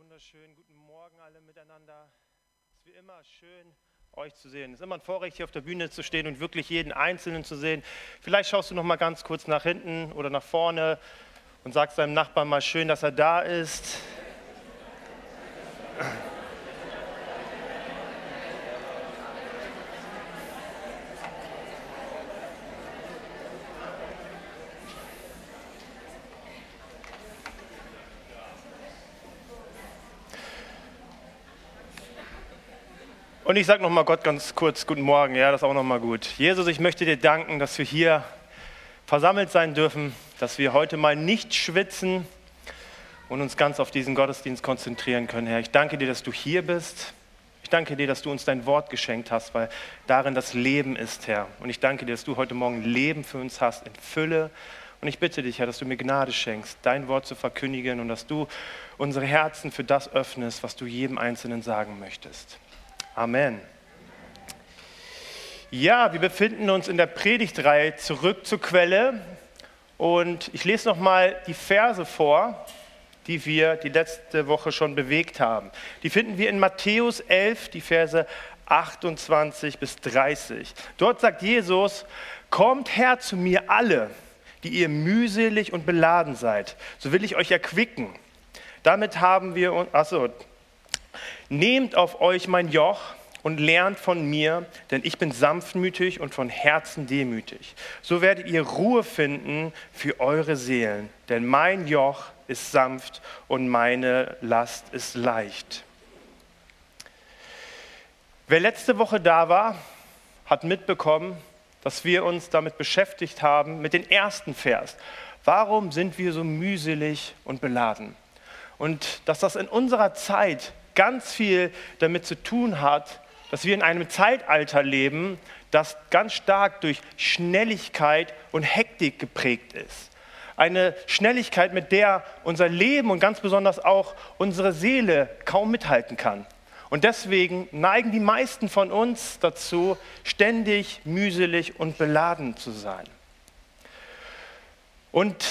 wunderschönen guten Morgen alle miteinander. Es ist wie immer schön, euch zu sehen. Es ist immer ein Vorrecht, hier auf der Bühne zu stehen und wirklich jeden Einzelnen zu sehen. Vielleicht schaust du noch mal ganz kurz nach hinten oder nach vorne und sagst deinem Nachbarn mal schön, dass er da ist. Und ich sage nochmal Gott ganz kurz, guten Morgen, ja, das ist auch nochmal gut. Jesus, ich möchte dir danken, dass wir hier versammelt sein dürfen, dass wir heute mal nicht schwitzen und uns ganz auf diesen Gottesdienst konzentrieren können, Herr. Ich danke dir, dass du hier bist. Ich danke dir, dass du uns dein Wort geschenkt hast, weil darin das Leben ist, Herr. Und ich danke dir, dass du heute Morgen Leben für uns hast in Fülle. Und ich bitte dich, Herr, dass du mir Gnade schenkst, dein Wort zu verkündigen und dass du unsere Herzen für das öffnest, was du jedem Einzelnen sagen möchtest. Amen. Ja, wir befinden uns in der Predigtreihe zurück zur Quelle und ich lese noch mal die Verse vor, die wir die letzte Woche schon bewegt haben. Die finden wir in Matthäus 11, die Verse 28 bis 30. Dort sagt Jesus: Kommt her zu mir alle, die ihr mühselig und beladen seid, so will ich euch erquicken. Damit haben wir, achso, Nehmt auf euch mein Joch und lernt von mir, denn ich bin sanftmütig und von Herzen demütig. So werdet ihr Ruhe finden für eure Seelen, denn mein Joch ist sanft und meine Last ist leicht. Wer letzte Woche da war, hat mitbekommen, dass wir uns damit beschäftigt haben, mit dem ersten Vers. Warum sind wir so mühselig und beladen? Und dass das in unserer Zeit ganz viel damit zu tun hat, dass wir in einem Zeitalter leben, das ganz stark durch Schnelligkeit und Hektik geprägt ist. Eine Schnelligkeit, mit der unser Leben und ganz besonders auch unsere Seele kaum mithalten kann. Und deswegen neigen die meisten von uns dazu, ständig mühselig und beladen zu sein. Und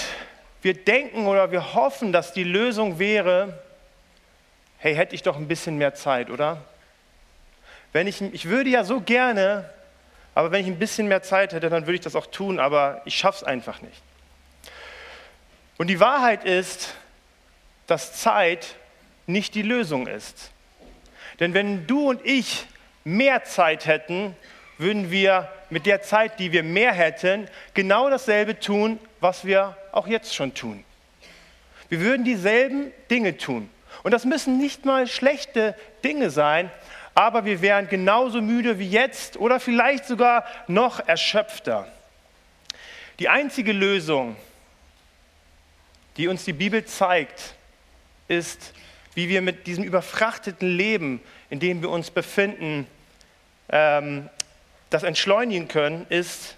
wir denken oder wir hoffen, dass die Lösung wäre, hey, hätte ich doch ein bisschen mehr Zeit, oder? Wenn ich, ich würde ja so gerne, aber wenn ich ein bisschen mehr Zeit hätte, dann würde ich das auch tun, aber ich schaffe es einfach nicht. Und die Wahrheit ist, dass Zeit nicht die Lösung ist. Denn wenn du und ich mehr Zeit hätten, würden wir mit der Zeit, die wir mehr hätten, genau dasselbe tun, was wir auch jetzt schon tun. Wir würden dieselben Dinge tun. Und das müssen nicht mal schlechte Dinge sein, aber wir wären genauso müde wie jetzt oder vielleicht sogar noch erschöpfter. Die einzige Lösung, die uns die Bibel zeigt, ist, wie wir mit diesem überfrachteten Leben, in dem wir uns befinden, ähm, das entschleunigen können, ist,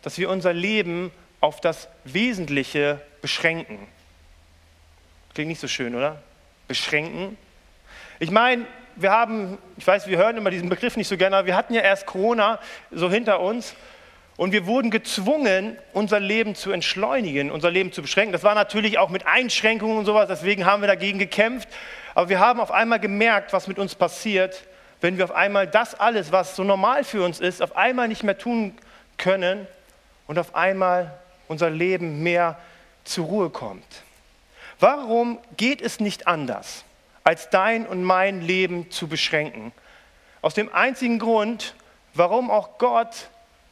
dass wir unser Leben auf das Wesentliche beschränken. Klingt nicht so schön, oder? Beschränken. Ich meine, wir haben, ich weiß, wir hören immer diesen Begriff nicht so gerne, aber wir hatten ja erst Corona so hinter uns und wir wurden gezwungen, unser Leben zu entschleunigen, unser Leben zu beschränken. Das war natürlich auch mit Einschränkungen und sowas, deswegen haben wir dagegen gekämpft. Aber wir haben auf einmal gemerkt, was mit uns passiert, wenn wir auf einmal das alles, was so normal für uns ist, auf einmal nicht mehr tun können und auf einmal unser Leben mehr zur Ruhe kommt. Warum geht es nicht anders, als dein und mein Leben zu beschränken? Aus dem einzigen Grund, warum auch Gott,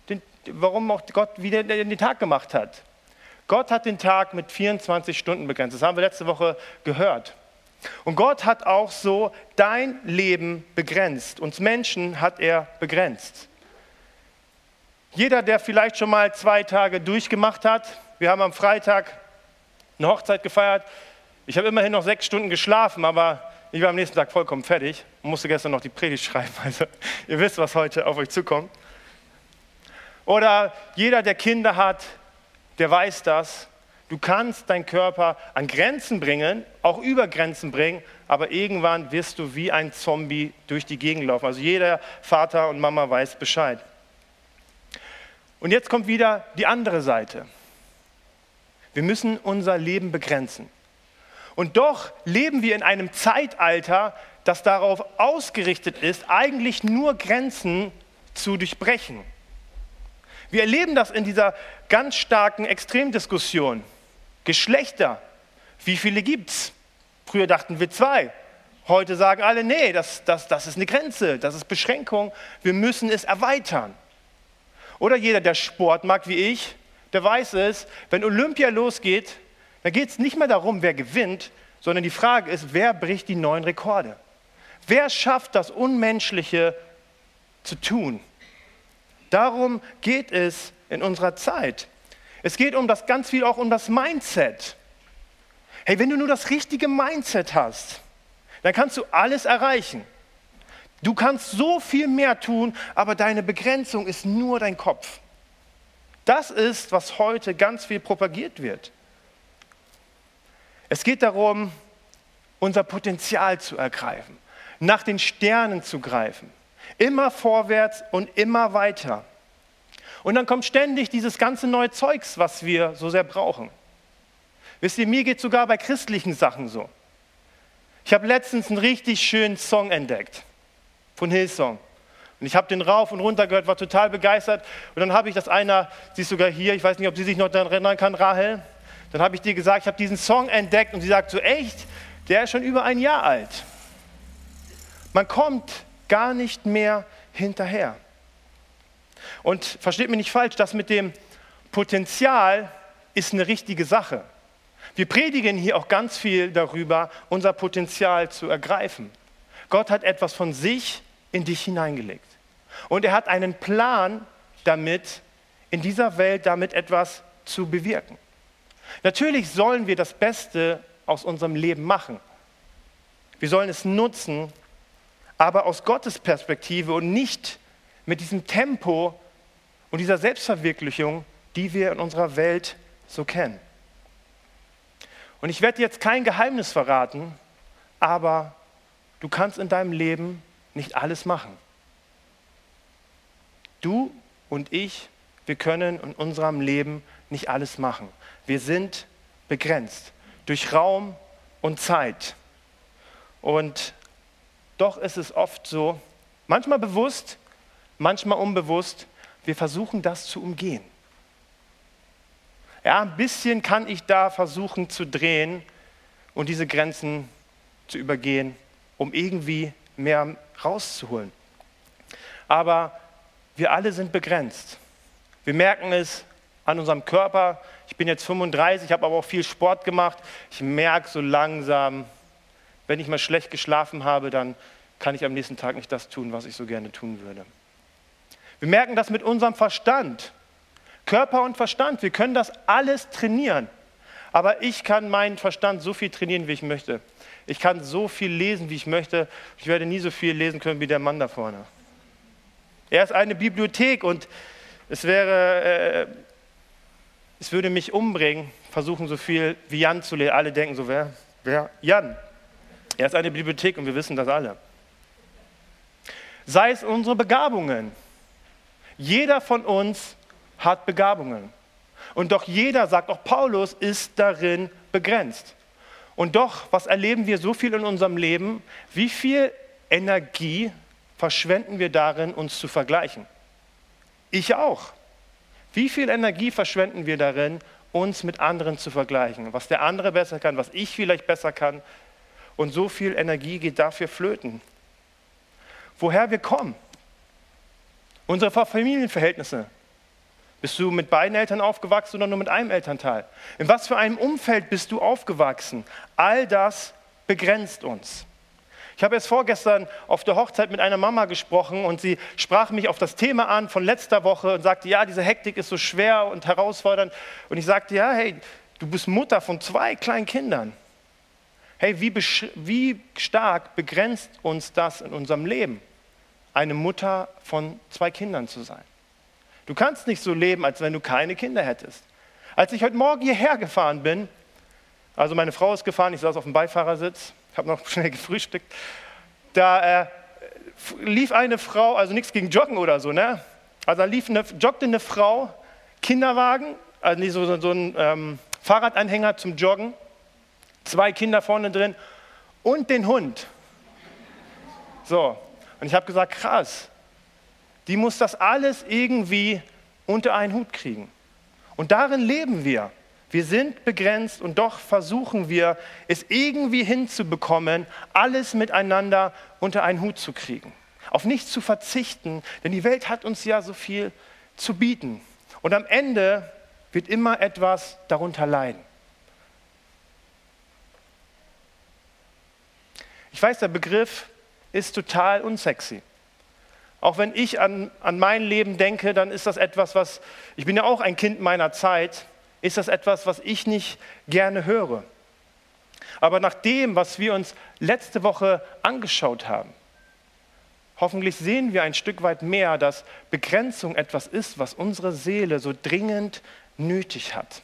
den, warum auch Gott wieder den Tag gemacht hat. Gott hat den Tag mit 24 Stunden begrenzt. Das haben wir letzte Woche gehört. Und Gott hat auch so dein Leben begrenzt. Uns Menschen hat er begrenzt. Jeder, der vielleicht schon mal zwei Tage durchgemacht hat, wir haben am Freitag eine Hochzeit gefeiert. Ich habe immerhin noch sechs Stunden geschlafen, aber ich war am nächsten Tag vollkommen fertig und musste gestern noch die Predigt schreiben. Also ihr wisst, was heute auf euch zukommt. Oder jeder, der Kinder hat, der weiß das. Du kannst deinen Körper an Grenzen bringen, auch über Grenzen bringen, aber irgendwann wirst du wie ein Zombie durch die Gegend laufen. Also jeder Vater und Mama weiß Bescheid. Und jetzt kommt wieder die andere Seite. Wir müssen unser Leben begrenzen. Und doch leben wir in einem Zeitalter, das darauf ausgerichtet ist, eigentlich nur Grenzen zu durchbrechen. Wir erleben das in dieser ganz starken Extremdiskussion. Geschlechter, wie viele gibt es? Früher dachten wir zwei. Heute sagen alle, nee, das, das, das ist eine Grenze, das ist Beschränkung, wir müssen es erweitern. Oder jeder, der Sport mag wie ich, der weiß es, wenn Olympia losgeht, dann geht es nicht mehr darum, wer gewinnt, sondern die Frage ist, wer bricht die neuen Rekorde? Wer schafft das Unmenschliche zu tun? Darum geht es in unserer Zeit. Es geht um das ganz viel auch um das Mindset. Hey, wenn du nur das richtige Mindset hast, dann kannst du alles erreichen. Du kannst so viel mehr tun, aber deine Begrenzung ist nur dein Kopf. Das ist, was heute ganz viel propagiert wird. Es geht darum, unser Potenzial zu ergreifen, nach den Sternen zu greifen, immer vorwärts und immer weiter. Und dann kommt ständig dieses ganze neue Zeugs, was wir so sehr brauchen. Wisst ihr, mir geht sogar bei christlichen Sachen so. Ich habe letztens einen richtig schönen Song entdeckt von Hillsong. Und ich habe den rauf und runter gehört, war total begeistert. Und dann habe ich das einer, sie ist sogar hier, ich weiß nicht, ob sie sich noch daran erinnern kann, Rahel. Dann habe ich dir gesagt, ich habe diesen Song entdeckt und sie sagt so, echt, der ist schon über ein Jahr alt. Man kommt gar nicht mehr hinterher. Und versteht mich nicht falsch, das mit dem Potenzial ist eine richtige Sache. Wir predigen hier auch ganz viel darüber, unser Potenzial zu ergreifen. Gott hat etwas von sich in dich hineingelegt. Und er hat einen Plan damit, in dieser Welt damit etwas zu bewirken. Natürlich sollen wir das Beste aus unserem Leben machen. Wir sollen es nutzen, aber aus Gottes Perspektive und nicht mit diesem Tempo und dieser Selbstverwirklichung, die wir in unserer Welt so kennen. Und ich werde jetzt kein Geheimnis verraten, aber du kannst in deinem Leben nicht alles machen. Du und ich, wir können in unserem Leben nicht alles machen. Wir sind begrenzt durch Raum und Zeit. Und doch ist es oft so, manchmal bewusst, manchmal unbewusst, wir versuchen das zu umgehen. Ja, ein bisschen kann ich da versuchen zu drehen und diese Grenzen zu übergehen, um irgendwie mehr rauszuholen. Aber wir alle sind begrenzt. Wir merken es an unserem Körper. Ich bin jetzt 35, habe aber auch viel Sport gemacht. Ich merke so langsam, wenn ich mal schlecht geschlafen habe, dann kann ich am nächsten Tag nicht das tun, was ich so gerne tun würde. Wir merken das mit unserem Verstand. Körper und Verstand, wir können das alles trainieren. Aber ich kann meinen Verstand so viel trainieren, wie ich möchte. Ich kann so viel lesen, wie ich möchte. Ich werde nie so viel lesen können wie der Mann da vorne. Er ist eine Bibliothek und es wäre, äh, es würde mich umbringen, versuchen so viel wie Jan zu lesen. Alle denken so, wer? Wer? Jan. Er ist eine Bibliothek und wir wissen das alle. Sei es unsere Begabungen. Jeder von uns hat Begabungen. Und doch jeder, sagt auch Paulus, ist darin begrenzt. Und doch, was erleben wir so viel in unserem Leben? Wie viel Energie verschwenden wir darin, uns zu vergleichen? Ich auch. Wie viel Energie verschwenden wir darin, uns mit anderen zu vergleichen? Was der andere besser kann, was ich vielleicht besser kann. Und so viel Energie geht dafür flöten. Woher wir kommen. Unsere Familienverhältnisse. Bist du mit beiden Eltern aufgewachsen oder nur mit einem Elternteil? In was für einem Umfeld bist du aufgewachsen? All das begrenzt uns. Ich habe erst vorgestern auf der Hochzeit mit einer Mama gesprochen und sie sprach mich auf das Thema an von letzter Woche und sagte, ja, diese Hektik ist so schwer und herausfordernd. Und ich sagte, ja, hey, du bist Mutter von zwei kleinen Kindern. Hey, wie, wie stark begrenzt uns das in unserem Leben, eine Mutter von zwei Kindern zu sein? Du kannst nicht so leben, als wenn du keine Kinder hättest. Als ich heute Morgen hierher gefahren bin, also meine Frau ist gefahren, ich saß auf dem Beifahrersitz, habe noch schnell gefrühstückt, da äh, lief eine Frau, also nichts gegen Joggen oder so, ne? Also da lief eine, joggte eine Frau, Kinderwagen, also so, so ein ähm, Fahrradanhänger zum Joggen, zwei Kinder vorne drin und den Hund. So, und ich habe gesagt, krass, die muss das alles irgendwie unter einen Hut kriegen. Und darin leben wir. Wir sind begrenzt und doch versuchen wir, es irgendwie hinzubekommen, alles miteinander unter einen Hut zu kriegen. Auf nichts zu verzichten, denn die Welt hat uns ja so viel zu bieten. Und am Ende wird immer etwas darunter leiden. Ich weiß, der Begriff ist total unsexy. Auch wenn ich an, an mein Leben denke, dann ist das etwas, was, ich bin ja auch ein Kind meiner Zeit, ist das etwas, was ich nicht gerne höre. Aber nach dem, was wir uns letzte Woche angeschaut haben, hoffentlich sehen wir ein Stück weit mehr, dass Begrenzung etwas ist, was unsere Seele so dringend nötig hat.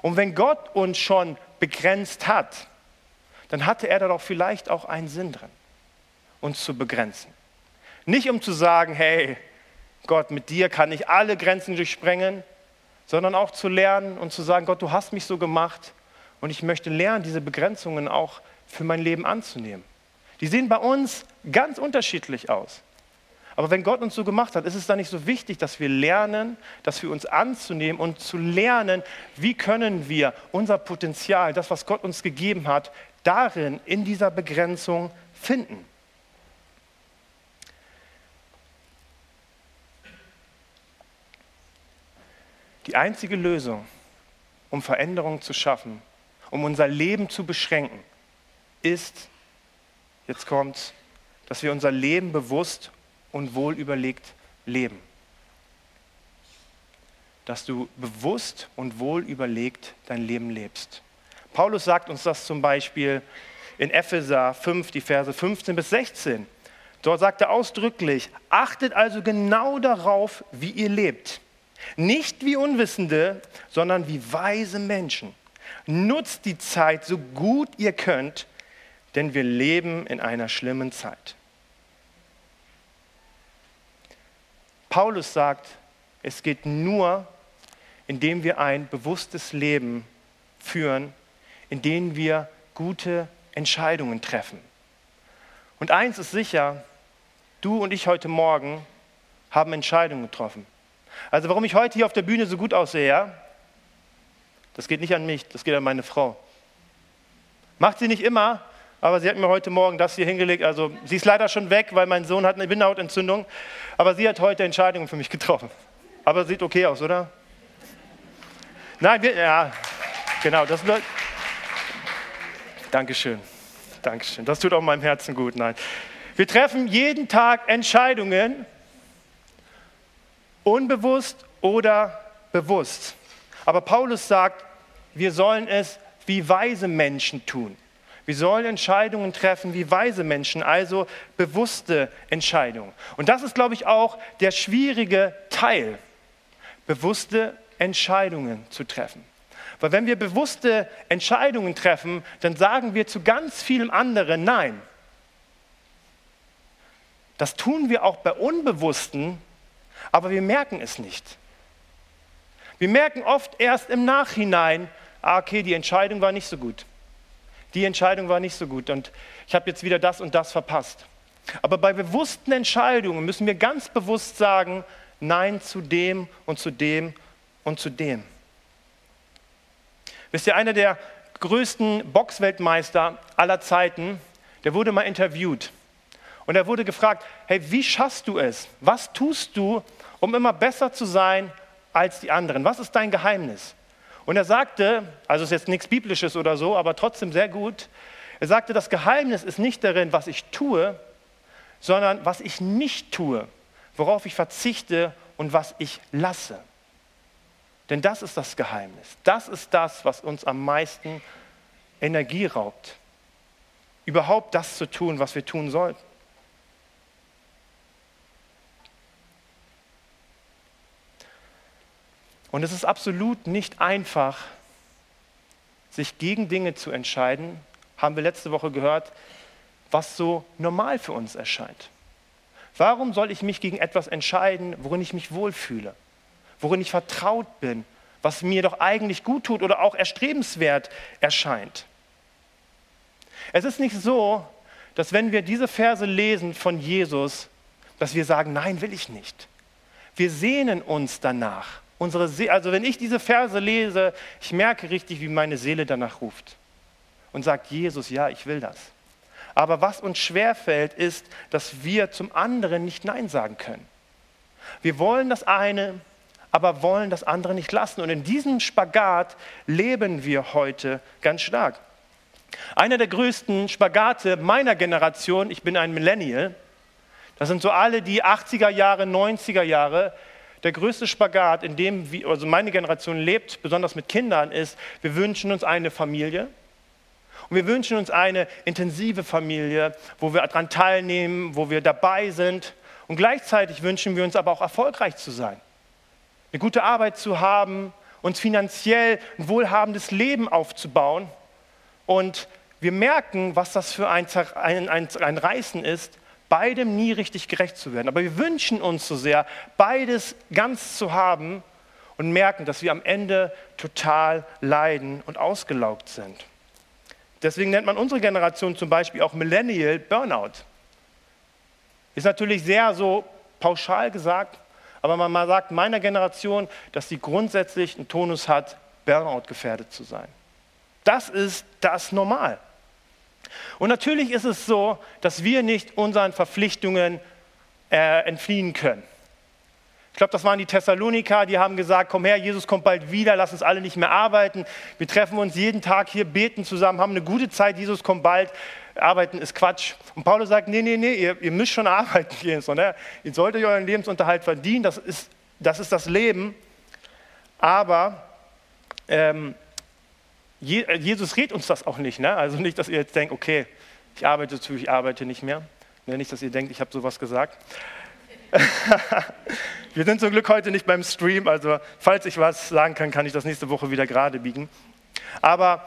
Und wenn Gott uns schon begrenzt hat, dann hatte er da doch vielleicht auch einen Sinn drin, uns zu begrenzen. Nicht um zu sagen, hey, Gott, mit dir kann ich alle Grenzen durchsprengen, sondern auch zu lernen und zu sagen, Gott, du hast mich so gemacht und ich möchte lernen, diese Begrenzungen auch für mein Leben anzunehmen. Die sehen bei uns ganz unterschiedlich aus. Aber wenn Gott uns so gemacht hat, ist es dann nicht so wichtig, dass wir lernen, das für uns anzunehmen und zu lernen, wie können wir unser Potenzial, das, was Gott uns gegeben hat, darin, in dieser Begrenzung finden. Die einzige Lösung, um Veränderung zu schaffen, um unser Leben zu beschränken, ist, jetzt kommt, dass wir unser Leben bewusst und wohlüberlegt leben. Dass du bewusst und wohlüberlegt dein Leben lebst. Paulus sagt uns das zum Beispiel in Epheser 5, die Verse 15 bis 16. Dort sagt er ausdrücklich, achtet also genau darauf, wie ihr lebt nicht wie Unwissende, sondern wie weise Menschen. Nutzt die Zeit so gut ihr könnt, denn wir leben in einer schlimmen Zeit. Paulus sagt, es geht nur, indem wir ein bewusstes Leben führen, in dem wir gute Entscheidungen treffen. Und eins ist sicher, du und ich heute Morgen haben Entscheidungen getroffen. Also warum ich heute hier auf der Bühne so gut aussehe, ja? Das geht nicht an mich, das geht an meine Frau. Macht sie nicht immer, aber sie hat mir heute Morgen das hier hingelegt. Also sie ist leider schon weg, weil mein Sohn hat eine Bindehautentzündung. Aber sie hat heute Entscheidungen für mich getroffen. Aber sieht okay aus, oder? Nein, wir, ja, genau, das wird. Dankeschön, Dankeschön. Das tut auch meinem Herzen gut. Nein, wir treffen jeden Tag Entscheidungen, Unbewusst oder bewusst. Aber Paulus sagt, wir sollen es wie weise Menschen tun. Wir sollen Entscheidungen treffen wie weise Menschen, also bewusste Entscheidungen. Und das ist, glaube ich, auch der schwierige Teil, bewusste Entscheidungen zu treffen. Weil wenn wir bewusste Entscheidungen treffen, dann sagen wir zu ganz vielem anderen Nein. Das tun wir auch bei unbewussten aber wir merken es nicht. Wir merken oft erst im Nachhinein, ah, okay, die Entscheidung war nicht so gut. Die Entscheidung war nicht so gut und ich habe jetzt wieder das und das verpasst. Aber bei bewussten Entscheidungen müssen wir ganz bewusst sagen, nein zu dem und zu dem und zu dem. Wisst ihr, einer der größten Boxweltmeister aller Zeiten, der wurde mal interviewt. Und er wurde gefragt, hey, wie schaffst du es? Was tust du, um immer besser zu sein als die anderen? Was ist dein Geheimnis? Und er sagte, also ist jetzt nichts Biblisches oder so, aber trotzdem sehr gut, er sagte, das Geheimnis ist nicht darin, was ich tue, sondern was ich nicht tue, worauf ich verzichte und was ich lasse. Denn das ist das Geheimnis. Das ist das, was uns am meisten Energie raubt. Überhaupt das zu tun, was wir tun sollten. Und es ist absolut nicht einfach, sich gegen Dinge zu entscheiden, haben wir letzte Woche gehört, was so normal für uns erscheint. Warum soll ich mich gegen etwas entscheiden, worin ich mich wohlfühle, worin ich vertraut bin, was mir doch eigentlich gut tut oder auch erstrebenswert erscheint? Es ist nicht so, dass wenn wir diese Verse lesen von Jesus, dass wir sagen, nein, will ich nicht. Wir sehnen uns danach. Unsere See also wenn ich diese Verse lese, ich merke richtig, wie meine Seele danach ruft und sagt, Jesus, ja, ich will das. Aber was uns schwerfällt, ist, dass wir zum anderen nicht Nein sagen können. Wir wollen das eine, aber wollen das andere nicht lassen. Und in diesem Spagat leben wir heute ganz stark. Einer der größten Spagate meiner Generation, ich bin ein Millennial, das sind so alle die 80er Jahre, 90er Jahre, der größte Spagat, in dem also meine Generation lebt, besonders mit Kindern, ist, wir wünschen uns eine Familie, und wir wünschen uns eine intensive Familie, wo wir daran teilnehmen, wo wir dabei sind. Und gleichzeitig wünschen wir uns aber auch erfolgreich zu sein, eine gute Arbeit zu haben, uns finanziell ein wohlhabendes Leben aufzubauen. Und wir merken, was das für ein, ein, ein, ein Reißen ist, beidem nie richtig gerecht zu werden. Aber wir wünschen uns so sehr, beides ganz zu haben und merken, dass wir am Ende total leiden und ausgelaugt sind. Deswegen nennt man unsere Generation zum Beispiel auch Millennial Burnout. Ist natürlich sehr so pauschal gesagt, aber man sagt meiner Generation, dass sie grundsätzlich einen Tonus hat, Burnout gefährdet zu sein. Das ist das Normal. Und natürlich ist es so, dass wir nicht unseren Verpflichtungen äh, entfliehen können. Ich glaube, das waren die Thessaloniker, die haben gesagt, komm her, Jesus kommt bald wieder, lass uns alle nicht mehr arbeiten. Wir treffen uns jeden Tag hier, beten zusammen, haben eine gute Zeit, Jesus kommt bald. Arbeiten ist Quatsch. Und Paulus sagt, nee, nee, nee, ihr, ihr müsst schon arbeiten gehen, sondern ihr solltet euren Lebensunterhalt verdienen, das ist das, ist das Leben. Aber ähm, Jesus redet uns das auch nicht. Ne? Also nicht, dass ihr jetzt denkt, okay, ich arbeite zu, ich arbeite nicht mehr. Ne, nicht, dass ihr denkt, ich habe sowas gesagt. Wir sind zum Glück heute nicht beim Stream, also falls ich was sagen kann, kann ich das nächste Woche wieder gerade biegen. Aber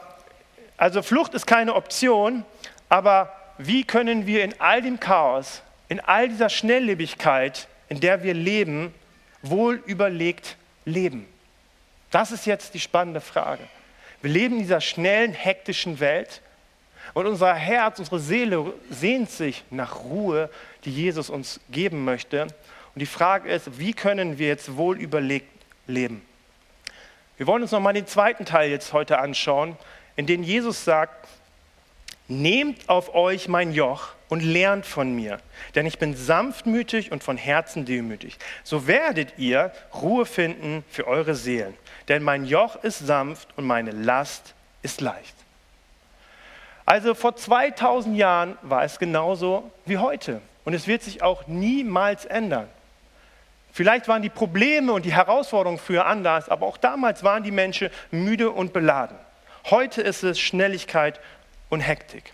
also Flucht ist keine Option, aber wie können wir in all dem Chaos, in all dieser Schnelllebigkeit, in der wir leben, wohl überlegt leben? Das ist jetzt die spannende Frage. Wir leben in dieser schnellen, hektischen Welt und unser Herz, unsere Seele sehnt sich nach Ruhe, die Jesus uns geben möchte. Und die Frage ist, wie können wir jetzt wohl überlegt leben? Wir wollen uns nochmal den zweiten Teil jetzt heute anschauen, in dem Jesus sagt, nehmt auf euch mein Joch und lernt von mir, denn ich bin sanftmütig und von Herzen demütig. So werdet ihr Ruhe finden für eure Seelen, denn mein Joch ist sanft und meine Last ist leicht. Also vor 2000 Jahren war es genauso wie heute und es wird sich auch niemals ändern. Vielleicht waren die Probleme und die Herausforderungen früher anders, aber auch damals waren die Menschen müde und beladen. Heute ist es Schnelligkeit und Hektik.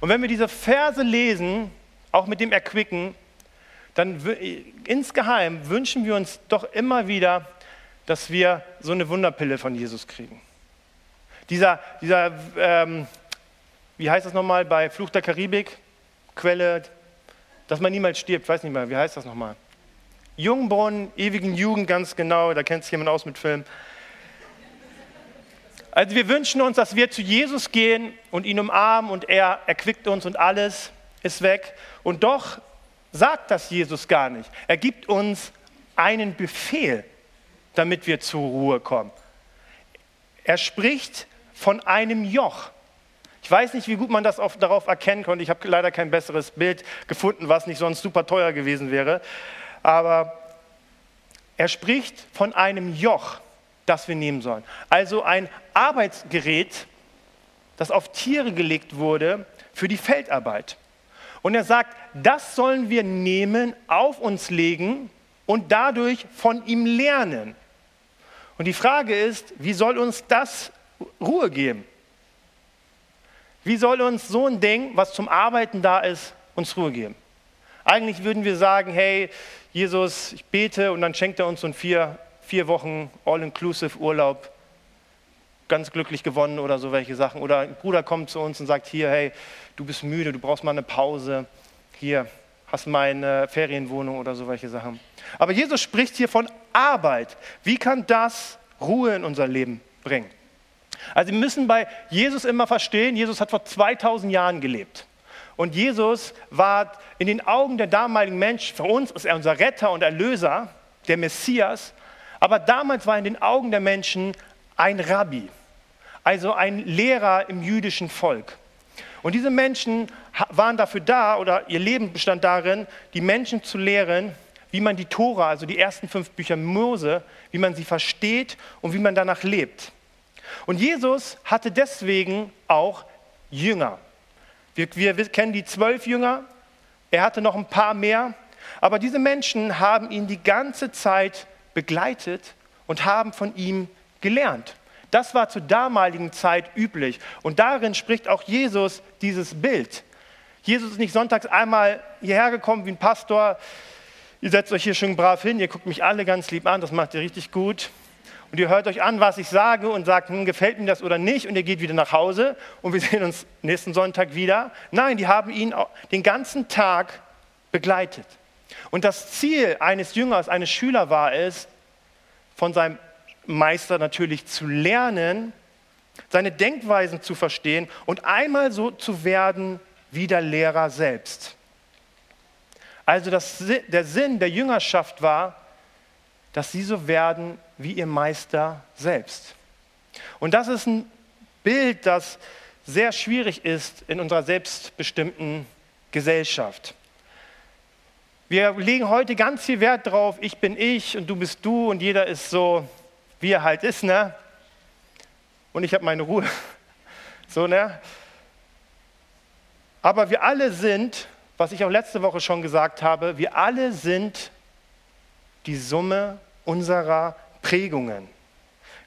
Und wenn wir diese Verse lesen, auch mit dem Erquicken, dann insgeheim wünschen wir uns doch immer wieder, dass wir so eine Wunderpille von Jesus kriegen. Dieser, dieser ähm, wie heißt das nochmal bei Fluch der Karibik? Quelle, dass man niemals stirbt, weiß nicht mehr, wie heißt das nochmal? Jungbrunnen, ewigen Jugend, ganz genau, da kennt sich jemand aus mit Film. Also wir wünschen uns, dass wir zu Jesus gehen und ihn umarmen und er erquickt uns und alles ist weg. Und doch sagt das Jesus gar nicht. Er gibt uns einen Befehl, damit wir zur Ruhe kommen. Er spricht von einem Joch. Ich weiß nicht, wie gut man das auf, darauf erkennen konnte. Ich habe leider kein besseres Bild gefunden, was nicht sonst super teuer gewesen wäre. Aber er spricht von einem Joch das wir nehmen sollen. Also ein Arbeitsgerät, das auf Tiere gelegt wurde für die Feldarbeit. Und er sagt, das sollen wir nehmen, auf uns legen und dadurch von ihm lernen. Und die Frage ist, wie soll uns das Ruhe geben? Wie soll uns so ein Ding, was zum Arbeiten da ist, uns Ruhe geben? Eigentlich würden wir sagen, hey, Jesus, ich bete und dann schenkt er uns so ein vier vier Wochen All-Inclusive Urlaub ganz glücklich gewonnen oder so welche Sachen. Oder ein Bruder kommt zu uns und sagt, hier, hey, du bist müde, du brauchst mal eine Pause. Hier, hast meine Ferienwohnung oder so welche Sachen. Aber Jesus spricht hier von Arbeit. Wie kann das Ruhe in unser Leben bringen? Also wir müssen bei Jesus immer verstehen, Jesus hat vor 2000 Jahren gelebt. Und Jesus war in den Augen der damaligen Menschen, für uns ist er unser Retter und Erlöser, der Messias, aber damals war in den Augen der Menschen ein Rabbi, also ein Lehrer im jüdischen Volk. Und diese Menschen waren dafür da, oder ihr Leben bestand darin, die Menschen zu lehren, wie man die Tora, also die ersten fünf Bücher Mose, wie man sie versteht und wie man danach lebt. Und Jesus hatte deswegen auch Jünger. Wir, wir, wir kennen die zwölf Jünger, er hatte noch ein paar mehr, aber diese Menschen haben ihn die ganze Zeit begleitet und haben von ihm gelernt. Das war zur damaligen Zeit üblich. Und darin spricht auch Jesus dieses Bild. Jesus ist nicht sonntags einmal hierher gekommen wie ein Pastor. Ihr setzt euch hier schön brav hin, ihr guckt mich alle ganz lieb an, das macht ihr richtig gut. Und ihr hört euch an, was ich sage und sagt, hm, gefällt mir das oder nicht, und ihr geht wieder nach Hause und wir sehen uns nächsten Sonntag wieder. Nein, die haben ihn den ganzen Tag begleitet. Und das Ziel eines Jüngers, eines Schülers war es, von seinem Meister natürlich zu lernen, seine Denkweisen zu verstehen und einmal so zu werden wie der Lehrer selbst. Also das, der Sinn der Jüngerschaft war, dass sie so werden wie ihr Meister selbst. Und das ist ein Bild, das sehr schwierig ist in unserer selbstbestimmten Gesellschaft. Wir legen heute ganz viel Wert darauf, ich bin ich und du bist du und jeder ist so, wie er halt ist, ne? Und ich habe meine Ruhe. So, ne? Aber wir alle sind, was ich auch letzte Woche schon gesagt habe, wir alle sind die Summe unserer Prägungen.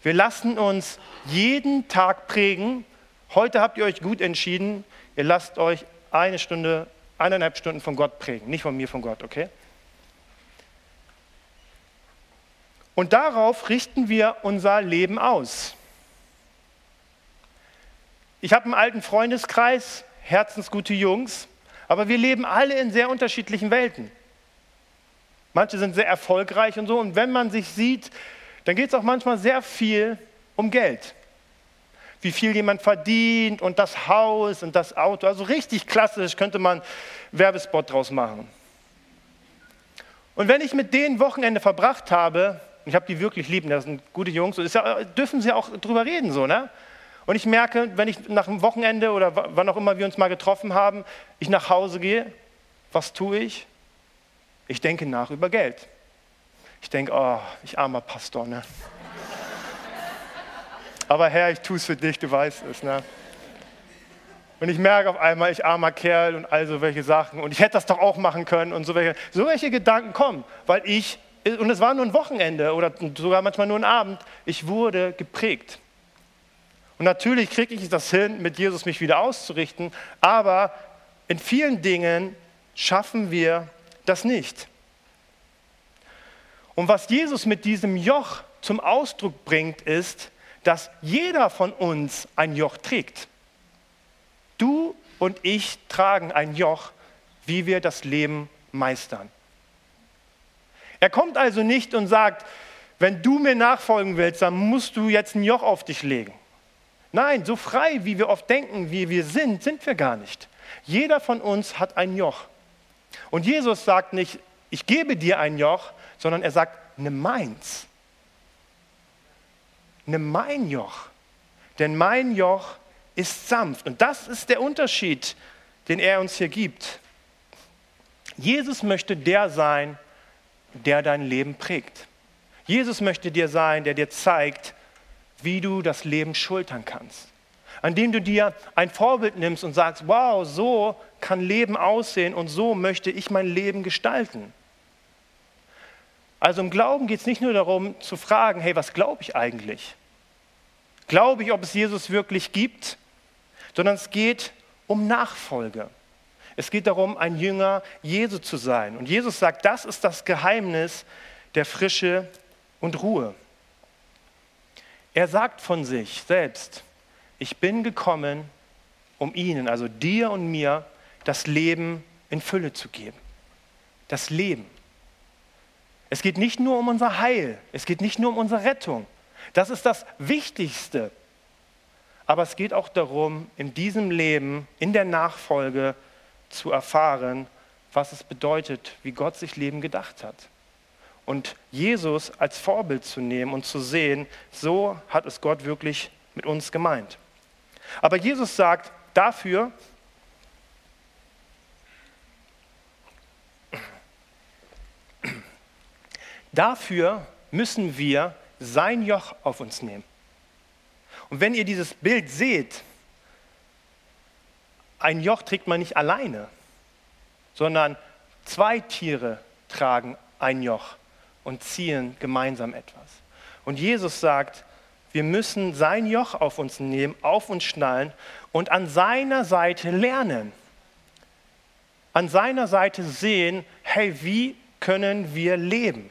Wir lassen uns jeden Tag prägen. Heute habt ihr euch gut entschieden. Ihr lasst euch eine Stunde, eineinhalb Stunden von Gott prägen. Nicht von mir, von Gott, okay? Und darauf richten wir unser Leben aus. Ich habe einen alten Freundeskreis, herzensgute Jungs, aber wir leben alle in sehr unterschiedlichen Welten. Manche sind sehr erfolgreich und so, und wenn man sich sieht, dann geht es auch manchmal sehr viel um Geld. Wie viel jemand verdient und das Haus und das Auto. Also richtig klassisch könnte man Werbespot draus machen. Und wenn ich mit denen Wochenende verbracht habe, ich habe die wirklich lieb, das sind gute Jungs. Und ja, dürfen sie auch drüber reden, so, ne? Und ich merke, wenn ich nach dem Wochenende oder wann auch immer wir uns mal getroffen haben, ich nach Hause gehe, was tue ich? Ich denke nach über Geld. Ich denke, oh, ich armer Pastor, ne? Aber Herr, ich tue es für dich, du weißt es, ne? Und ich merke auf einmal, ich armer Kerl und all so welche Sachen. Und ich hätte das doch auch machen können und so welche, so welche Gedanken kommen, weil ich und es war nur ein Wochenende oder sogar manchmal nur ein Abend, ich wurde geprägt. Und natürlich kriege ich das hin, mit Jesus mich wieder auszurichten, aber in vielen Dingen schaffen wir das nicht. Und was Jesus mit diesem Joch zum Ausdruck bringt, ist, dass jeder von uns ein Joch trägt. Du und ich tragen ein Joch, wie wir das Leben meistern. Er kommt also nicht und sagt, wenn du mir nachfolgen willst, dann musst du jetzt ein Joch auf dich legen. Nein, so frei, wie wir oft denken, wie wir sind, sind wir gar nicht. Jeder von uns hat ein Joch. Und Jesus sagt nicht, ich gebe dir ein Joch, sondern er sagt, nimm meins. Nimm mein Joch. Denn mein Joch ist sanft. Und das ist der Unterschied, den er uns hier gibt. Jesus möchte der sein, der dein Leben prägt. Jesus möchte dir sein, der dir zeigt, wie du das Leben schultern kannst. An dem du dir ein Vorbild nimmst und sagst, wow, so kann Leben aussehen und so möchte ich mein Leben gestalten. Also im Glauben geht es nicht nur darum zu fragen, hey, was glaube ich eigentlich? Glaube ich, ob es Jesus wirklich gibt? Sondern es geht um Nachfolge. Es geht darum, ein Jünger Jesu zu sein. Und Jesus sagt, das ist das Geheimnis der Frische und Ruhe. Er sagt von sich selbst, ich bin gekommen, um ihnen, also dir und mir, das Leben in Fülle zu geben. Das Leben. Es geht nicht nur um unser Heil, es geht nicht nur um unsere Rettung. Das ist das Wichtigste. aber es geht auch darum, in diesem Leben, in der Nachfolge zu erfahren, was es bedeutet, wie Gott sich Leben gedacht hat. Und Jesus als Vorbild zu nehmen und zu sehen, so hat es Gott wirklich mit uns gemeint. Aber Jesus sagt, dafür Dafür müssen wir sein Joch auf uns nehmen. Und wenn ihr dieses Bild seht, ein Joch trägt man nicht alleine, sondern zwei Tiere tragen ein Joch und ziehen gemeinsam etwas. Und Jesus sagt, wir müssen sein Joch auf uns nehmen, auf uns schnallen und an seiner Seite lernen. An seiner Seite sehen, hey, wie können wir leben?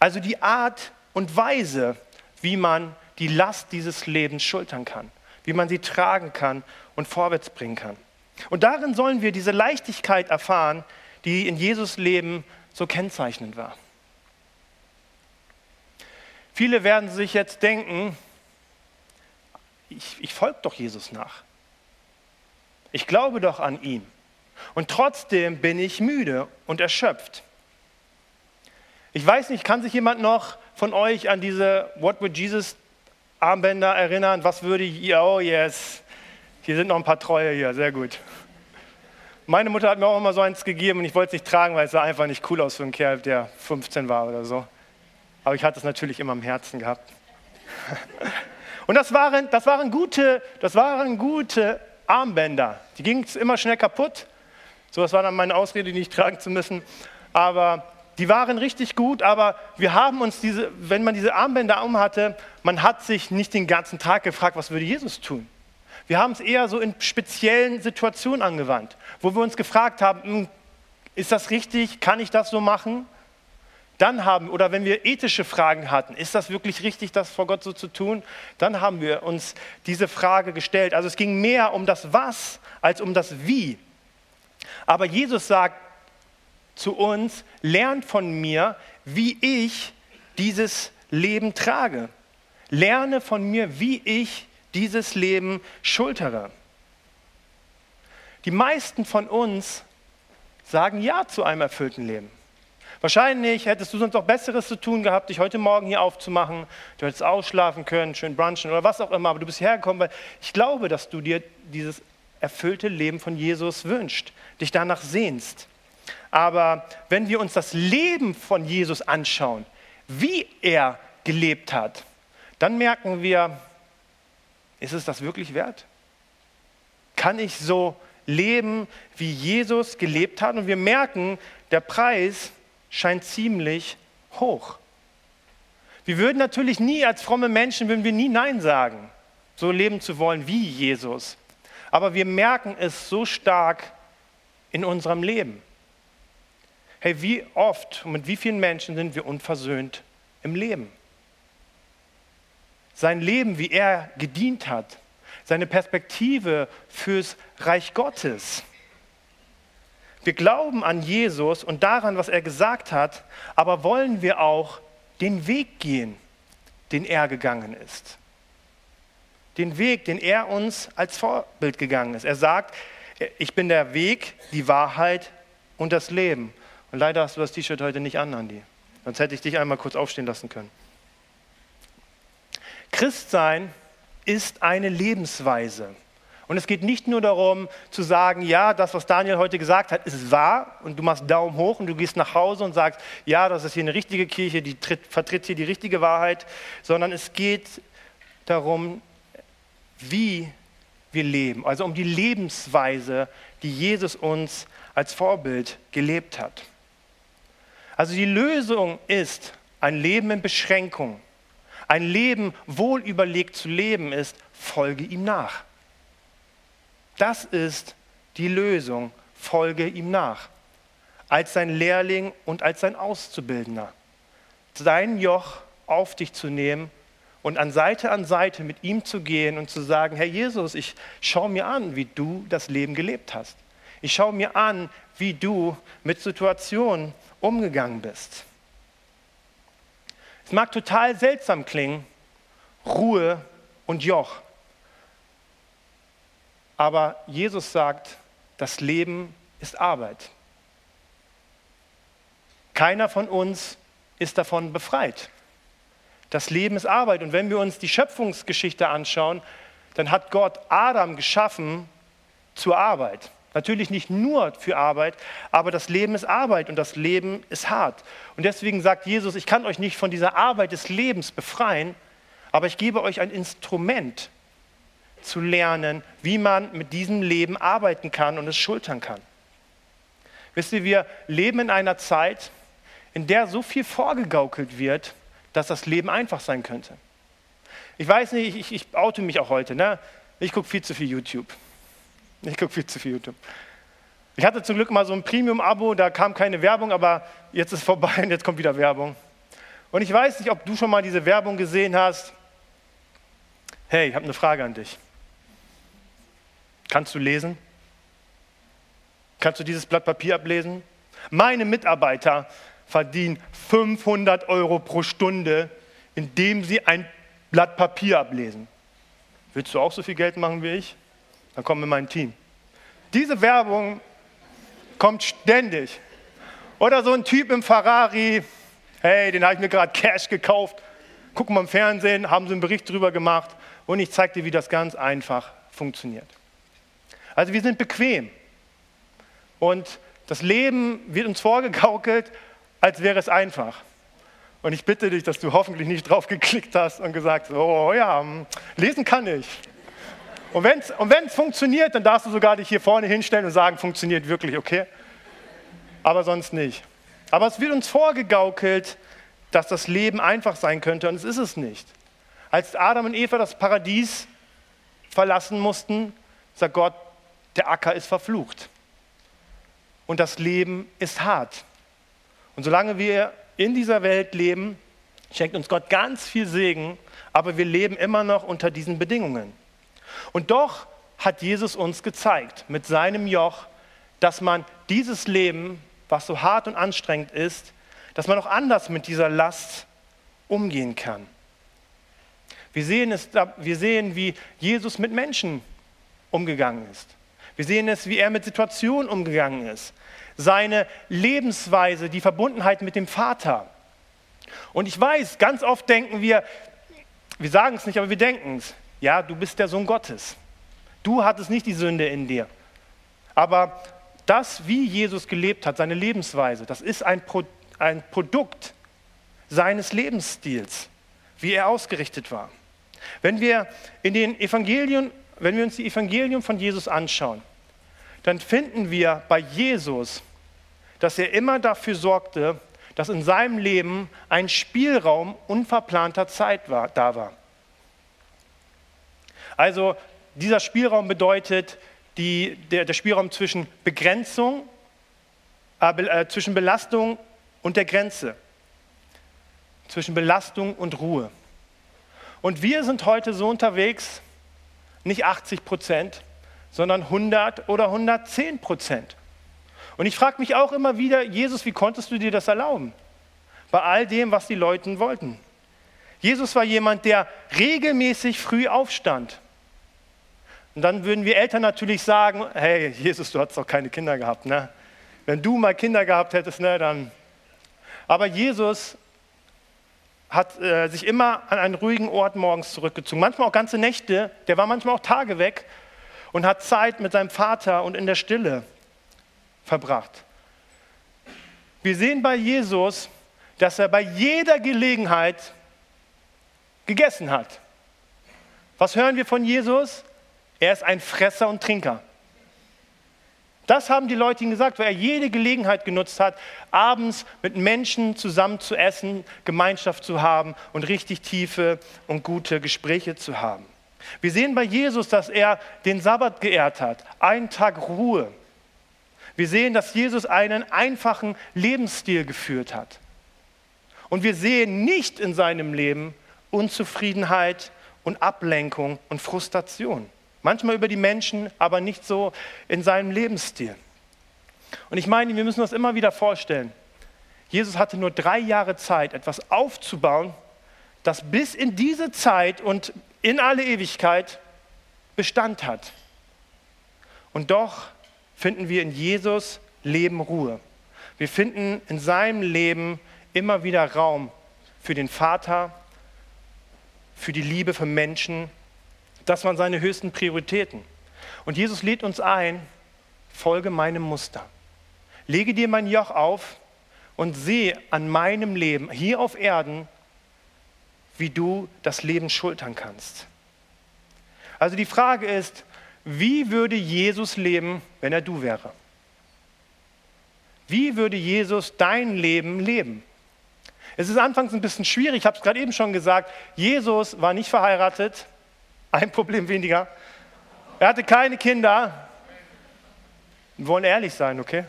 Also die Art und Weise, wie man die Last dieses Lebens schultern kann, wie man sie tragen kann und vorwärts bringen kann. Und darin sollen wir diese Leichtigkeit erfahren, die in Jesus Leben so kennzeichnend war. Viele werden sich jetzt denken, ich, ich folge doch Jesus nach. Ich glaube doch an ihn. Und trotzdem bin ich müde und erschöpft. Ich weiß nicht, kann sich jemand noch von euch an diese What would Jesus Armbänder erinnern? Was würde ich, oh yes, hier sind noch ein paar Treue hier, sehr gut. Meine Mutter hat mir auch immer so eins gegeben und ich wollte es nicht tragen, weil es sah einfach nicht cool aus für einen Kerl, der 15 war oder so. Aber ich hatte es natürlich immer im Herzen gehabt. Und das waren, das waren, gute, das waren gute Armbänder. Die gingen immer schnell kaputt. So, das war dann meine Ausrede, die nicht tragen zu müssen. Aber die waren richtig gut, aber wir haben uns diese, wenn man diese Armbänder um hatte, man hat sich nicht den ganzen Tag gefragt, was würde Jesus tun? Wir haben es eher so in speziellen Situationen angewandt, wo wir uns gefragt haben, hm, ist das richtig? Kann ich das so machen? Dann haben, oder wenn wir ethische Fragen hatten, ist das wirklich richtig, das vor Gott so zu tun? Dann haben wir uns diese Frage gestellt. Also es ging mehr um das Was als um das Wie. Aber Jesus sagt, zu uns, lernt von mir, wie ich dieses Leben trage. Lerne von mir, wie ich dieses Leben schultere. Die meisten von uns sagen Ja zu einem erfüllten Leben. Wahrscheinlich hättest du sonst auch Besseres zu tun gehabt, dich heute Morgen hier aufzumachen. Du hättest ausschlafen können, schön brunchen oder was auch immer, aber du bist hergekommen, weil ich glaube, dass du dir dieses erfüllte Leben von Jesus wünschst, dich danach sehnst. Aber wenn wir uns das Leben von Jesus anschauen, wie er gelebt hat, dann merken wir, ist es das wirklich wert? Kann ich so leben, wie Jesus gelebt hat? Und wir merken, der Preis scheint ziemlich hoch. Wir würden natürlich nie als fromme Menschen, würden wir nie Nein sagen, so leben zu wollen wie Jesus. Aber wir merken es so stark in unserem Leben hey, wie oft und mit wie vielen Menschen sind wir unversöhnt im Leben? Sein Leben, wie er gedient hat, seine Perspektive fürs Reich Gottes. Wir glauben an Jesus und daran, was er gesagt hat, aber wollen wir auch den Weg gehen, den er gegangen ist. Den Weg, den er uns als Vorbild gegangen ist. Er sagt, ich bin der Weg, die Wahrheit und das Leben. Und leider hast du das T-Shirt heute nicht an, Andi. Sonst hätte ich dich einmal kurz aufstehen lassen können. Christsein ist eine Lebensweise. Und es geht nicht nur darum zu sagen, ja, das, was Daniel heute gesagt hat, ist wahr und du machst Daumen hoch und du gehst nach Hause und sagst, ja, das ist hier eine richtige Kirche, die tritt, vertritt hier die richtige Wahrheit, sondern es geht darum, wie wir leben, also um die Lebensweise, die Jesus uns als Vorbild gelebt hat. Also die Lösung ist ein Leben in Beschränkung. Ein Leben wohl überlegt zu leben ist, folge ihm nach. Das ist die Lösung, folge ihm nach. Als sein Lehrling und als sein Auszubildender. Sein Joch auf dich zu nehmen und an Seite an Seite mit ihm zu gehen und zu sagen, Herr Jesus, ich schaue mir an, wie du das Leben gelebt hast. Ich schaue mir an, wie du mit Situationen umgegangen bist. Es mag total seltsam klingen, Ruhe und Joch. Aber Jesus sagt, das Leben ist Arbeit. Keiner von uns ist davon befreit. Das Leben ist Arbeit. Und wenn wir uns die Schöpfungsgeschichte anschauen, dann hat Gott Adam geschaffen zur Arbeit. Natürlich nicht nur für Arbeit, aber das Leben ist Arbeit und das Leben ist hart. Und deswegen sagt Jesus, ich kann euch nicht von dieser Arbeit des Lebens befreien, aber ich gebe euch ein Instrument zu lernen, wie man mit diesem Leben arbeiten kann und es schultern kann. Wisst ihr, wir leben in einer Zeit, in der so viel vorgegaukelt wird, dass das Leben einfach sein könnte. Ich weiß nicht, ich, ich oute mich auch heute. Ne? Ich gucke viel zu viel YouTube. Ich gucke viel zu viel YouTube. Ich hatte zum Glück mal so ein Premium-Abo, da kam keine Werbung, aber jetzt ist vorbei und jetzt kommt wieder Werbung. Und ich weiß nicht, ob du schon mal diese Werbung gesehen hast. Hey, ich habe eine Frage an dich. Kannst du lesen? Kannst du dieses Blatt Papier ablesen? Meine Mitarbeiter verdienen 500 Euro pro Stunde, indem sie ein Blatt Papier ablesen. Willst du auch so viel Geld machen wie ich? Dann komm in mein Team. Diese Werbung kommt ständig. Oder so ein Typ im Ferrari, hey, den habe ich mir gerade Cash gekauft. Guck mal im Fernsehen, haben sie einen Bericht darüber gemacht und ich zeige dir, wie das ganz einfach funktioniert. Also wir sind bequem. Und das Leben wird uns vorgegaukelt, als wäre es einfach. Und ich bitte dich, dass du hoffentlich nicht drauf geklickt hast und gesagt, hast, oh ja, hm, lesen kann ich. Und wenn es und wenn's funktioniert, dann darfst du sogar dich hier vorne hinstellen und sagen, funktioniert wirklich, okay? Aber sonst nicht. Aber es wird uns vorgegaukelt, dass das Leben einfach sein könnte und es ist es nicht. Als Adam und Eva das Paradies verlassen mussten, sagt Gott, der Acker ist verflucht und das Leben ist hart. Und solange wir in dieser Welt leben, schenkt uns Gott ganz viel Segen, aber wir leben immer noch unter diesen Bedingungen. Und doch hat Jesus uns gezeigt mit seinem Joch, dass man dieses Leben, was so hart und anstrengend ist, dass man auch anders mit dieser Last umgehen kann. Wir sehen, es, wir sehen, wie Jesus mit Menschen umgegangen ist. Wir sehen es, wie er mit Situationen umgegangen ist. Seine Lebensweise, die Verbundenheit mit dem Vater. Und ich weiß, ganz oft denken wir, wir sagen es nicht, aber wir denken es. Ja, du bist der Sohn Gottes. Du hattest nicht die Sünde in dir. Aber das, wie Jesus gelebt hat, seine Lebensweise, das ist ein, Pro, ein Produkt seines Lebensstils, wie er ausgerichtet war. Wenn wir in den Evangelien wenn wir uns die Evangelien von Jesus anschauen, dann finden wir bei Jesus, dass er immer dafür sorgte, dass in seinem Leben ein Spielraum unverplanter Zeit war, da war. Also dieser Spielraum bedeutet die, der, der, Spielraum zwischen Begrenzung, äh, äh, zwischen Belastung und der Grenze, zwischen Belastung und Ruhe. Und wir sind heute so unterwegs, nicht 80 Prozent, sondern 100 oder 110 Prozent. Und ich frage mich auch immer wieder, Jesus, wie konntest du dir das erlauben? Bei all dem, was die Leute wollten. Jesus war jemand, der regelmäßig früh aufstand. Und dann würden wir Eltern natürlich sagen, hey, Jesus, du hast doch keine Kinder gehabt. Ne? Wenn du mal Kinder gehabt hättest, ne, dann... Aber Jesus hat äh, sich immer an einen ruhigen Ort morgens zurückgezogen, manchmal auch ganze Nächte, der war manchmal auch Tage weg und hat Zeit mit seinem Vater und in der Stille verbracht. Wir sehen bei Jesus, dass er bei jeder Gelegenheit gegessen hat. Was hören wir von Jesus? Er ist ein Fresser und Trinker. Das haben die Leute ihm gesagt, weil er jede Gelegenheit genutzt hat, abends mit Menschen zusammen zu essen, Gemeinschaft zu haben und richtig tiefe und gute Gespräche zu haben. Wir sehen bei Jesus, dass er den Sabbat geehrt hat, einen Tag Ruhe. Wir sehen, dass Jesus einen einfachen Lebensstil geführt hat. Und wir sehen nicht in seinem Leben Unzufriedenheit und Ablenkung und Frustration. Manchmal über die Menschen, aber nicht so in seinem Lebensstil. Und ich meine, wir müssen uns immer wieder vorstellen, Jesus hatte nur drei Jahre Zeit, etwas aufzubauen, das bis in diese Zeit und in alle Ewigkeit Bestand hat. Und doch finden wir in Jesus Leben Ruhe. Wir finden in seinem Leben immer wieder Raum für den Vater, für die Liebe für Menschen. Das waren seine höchsten Prioritäten. Und Jesus lädt uns ein, folge meinem Muster. Lege dir mein Joch auf und sehe an meinem Leben hier auf Erden, wie du das Leben schultern kannst. Also die Frage ist, wie würde Jesus leben, wenn er du wäre? Wie würde Jesus dein Leben leben? Es ist anfangs ein bisschen schwierig, ich habe es gerade eben schon gesagt, Jesus war nicht verheiratet, ein Problem weniger. Er hatte keine Kinder. Wir wollen ehrlich sein, okay?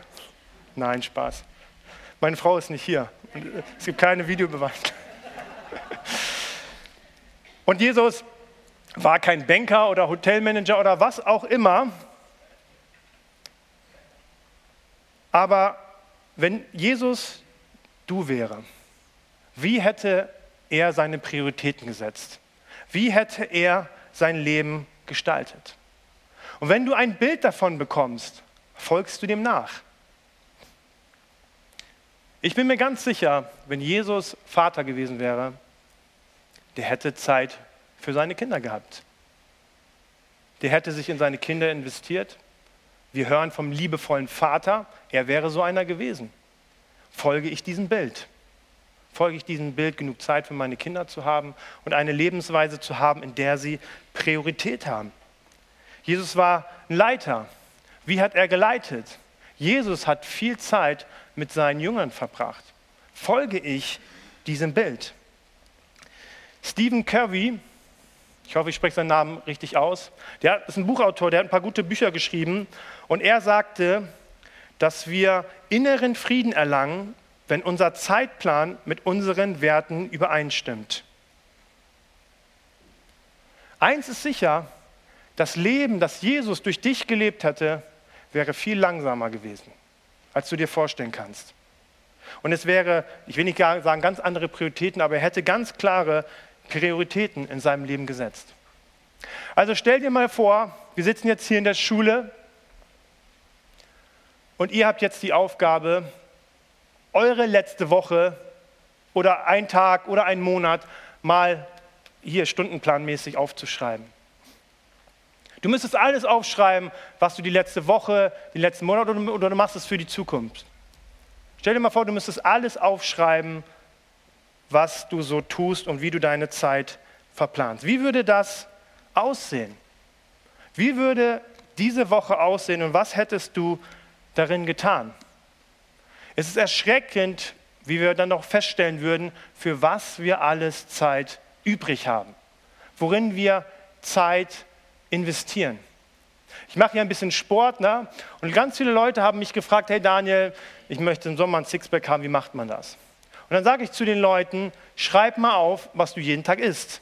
Nein, Spaß. Meine Frau ist nicht hier. Es gibt keine Videobeweis. Und Jesus war kein Banker oder Hotelmanager oder was auch immer. Aber wenn Jesus du wäre, wie hätte er seine Prioritäten gesetzt? Wie hätte er sein Leben gestaltet? Und wenn du ein Bild davon bekommst, folgst du dem nach. Ich bin mir ganz sicher, wenn Jesus Vater gewesen wäre, der hätte Zeit für seine Kinder gehabt. Der hätte sich in seine Kinder investiert. Wir hören vom liebevollen Vater, er wäre so einer gewesen. Folge ich diesem Bild? Folge ich diesem Bild, genug Zeit für meine Kinder zu haben und eine Lebensweise zu haben, in der sie Priorität haben? Jesus war ein Leiter. Wie hat er geleitet? Jesus hat viel Zeit mit seinen Jüngern verbracht. Folge ich diesem Bild? Stephen Covey, ich hoffe, ich spreche seinen Namen richtig aus, der ist ein Buchautor, der hat ein paar gute Bücher geschrieben und er sagte, dass wir inneren Frieden erlangen, wenn unser Zeitplan mit unseren Werten übereinstimmt. Eins ist sicher, das Leben, das Jesus durch dich gelebt hätte, wäre viel langsamer gewesen, als du dir vorstellen kannst. Und es wäre, ich will nicht sagen ganz andere Prioritäten, aber er hätte ganz klare Prioritäten in seinem Leben gesetzt. Also stell dir mal vor, wir sitzen jetzt hier in der Schule und ihr habt jetzt die Aufgabe, eure letzte Woche oder ein Tag oder einen Monat mal hier stundenplanmäßig aufzuschreiben. Du müsstest alles aufschreiben, was du die letzte Woche, den letzten Monat oder du machst es für die Zukunft. Stell dir mal vor, du müsstest alles aufschreiben, was du so tust und wie du deine Zeit verplanst. Wie würde das aussehen? Wie würde diese Woche aussehen und was hättest du darin getan? Es ist erschreckend, wie wir dann noch feststellen würden, für was wir alles Zeit übrig haben, worin wir Zeit investieren. Ich mache hier ein bisschen Sport ne? und ganz viele Leute haben mich gefragt, hey Daniel, ich möchte im Sommer ein Sixpack haben, wie macht man das? Und dann sage ich zu den Leuten, schreib mal auf, was du jeden Tag isst.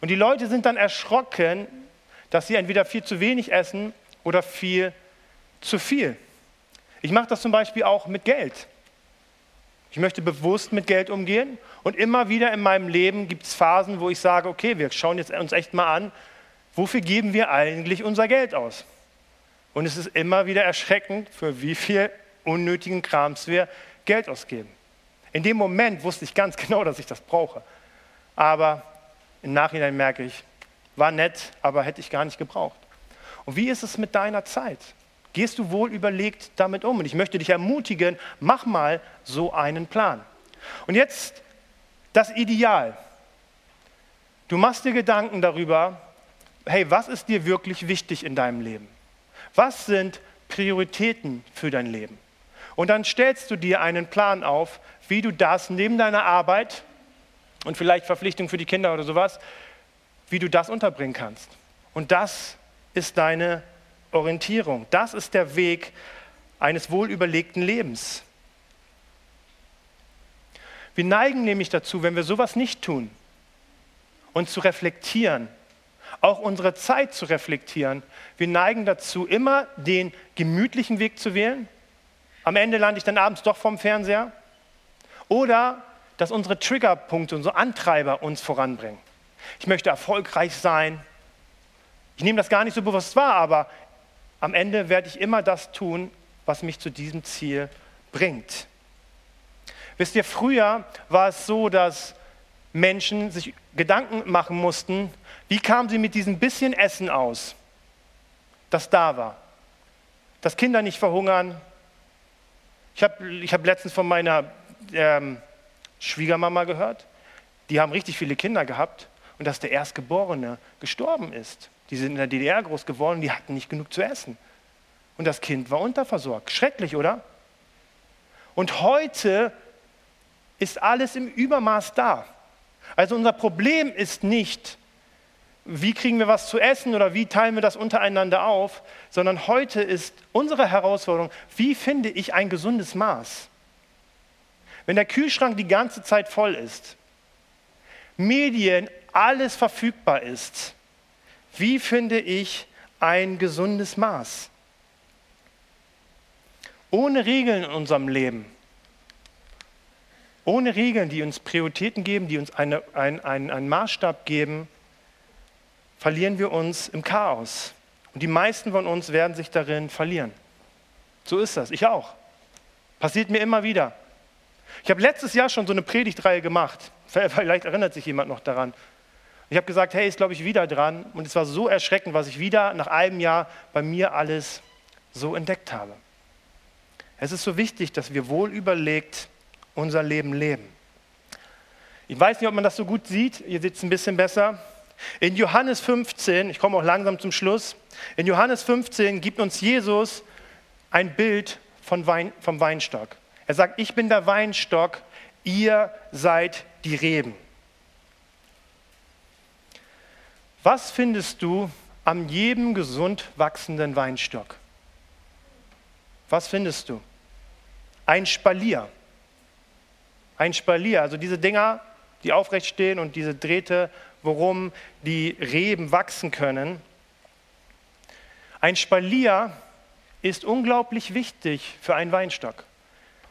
Und die Leute sind dann erschrocken, dass sie entweder viel zu wenig essen oder viel zu viel. Ich mache das zum Beispiel auch mit Geld. Ich möchte bewusst mit Geld umgehen und immer wieder in meinem Leben gibt es Phasen, wo ich sage, okay, wir schauen jetzt uns echt mal an, wofür geben wir eigentlich unser Geld aus? Und es ist immer wieder erschreckend, für wie viel unnötigen Krams wir Geld ausgeben. In dem Moment wusste ich ganz genau, dass ich das brauche. Aber im Nachhinein merke ich, war nett, aber hätte ich gar nicht gebraucht. Und wie ist es mit deiner Zeit? Gehst du wohl überlegt damit um? Und ich möchte dich ermutigen, mach mal so einen Plan. Und jetzt das Ideal. Du machst dir Gedanken darüber, hey, was ist dir wirklich wichtig in deinem Leben? Was sind Prioritäten für dein Leben? Und dann stellst du dir einen Plan auf, wie du das neben deiner Arbeit und vielleicht Verpflichtungen für die Kinder oder sowas, wie du das unterbringen kannst. Und das ist deine Orientierung. Das ist der Weg eines wohlüberlegten Lebens. Wir neigen nämlich dazu, wenn wir sowas nicht tun, uns zu reflektieren, auch unsere Zeit zu reflektieren. Wir neigen dazu, immer den gemütlichen Weg zu wählen, am Ende lande ich dann abends doch vorm Fernseher. Oder dass unsere Triggerpunkte, unsere Antreiber uns voranbringen. Ich möchte erfolgreich sein. Ich nehme das gar nicht so bewusst wahr, aber am Ende werde ich immer das tun, was mich zu diesem Ziel bringt. Wisst ihr, früher war es so, dass Menschen sich Gedanken machen mussten, wie kamen sie mit diesem bisschen Essen aus, das da war. Dass Kinder nicht verhungern. Ich habe ich hab letztens von meiner ähm, Schwiegermama gehört, die haben richtig viele Kinder gehabt und dass der Erstgeborene gestorben ist. Die sind in der DDR groß geworden, die hatten nicht genug zu essen. Und das Kind war unterversorgt. Schrecklich, oder? Und heute ist alles im Übermaß da. Also unser Problem ist nicht, wie kriegen wir was zu essen oder wie teilen wir das untereinander auf, sondern heute ist unsere Herausforderung, wie finde ich ein gesundes Maß? Wenn der Kühlschrank die ganze Zeit voll ist, Medien, alles verfügbar ist, wie finde ich ein gesundes Maß? Ohne Regeln in unserem Leben, ohne Regeln, die uns Prioritäten geben, die uns eine, ein, ein, einen Maßstab geben, verlieren wir uns im Chaos. Und die meisten von uns werden sich darin verlieren. So ist das, ich auch. Passiert mir immer wieder. Ich habe letztes Jahr schon so eine Predigtreihe gemacht. Vielleicht erinnert sich jemand noch daran. Ich habe gesagt, hey, ist glaube ich wieder dran. Und es war so erschreckend, was ich wieder nach einem Jahr bei mir alles so entdeckt habe. Es ist so wichtig, dass wir wohl überlegt unser Leben leben. Ich weiß nicht, ob man das so gut sieht. Ihr seht es ein bisschen besser. In Johannes 15, ich komme auch langsam zum Schluss, in Johannes 15 gibt uns Jesus ein Bild von Wein, vom Weinstock. Er sagt, ich bin der Weinstock, ihr seid die Reben. Was findest du am jedem gesund wachsenden Weinstock? Was findest du? Ein Spalier. Ein Spalier, also diese Dinger, die aufrecht stehen und diese Drähte, worum die Reben wachsen können. Ein Spalier ist unglaublich wichtig für einen Weinstock,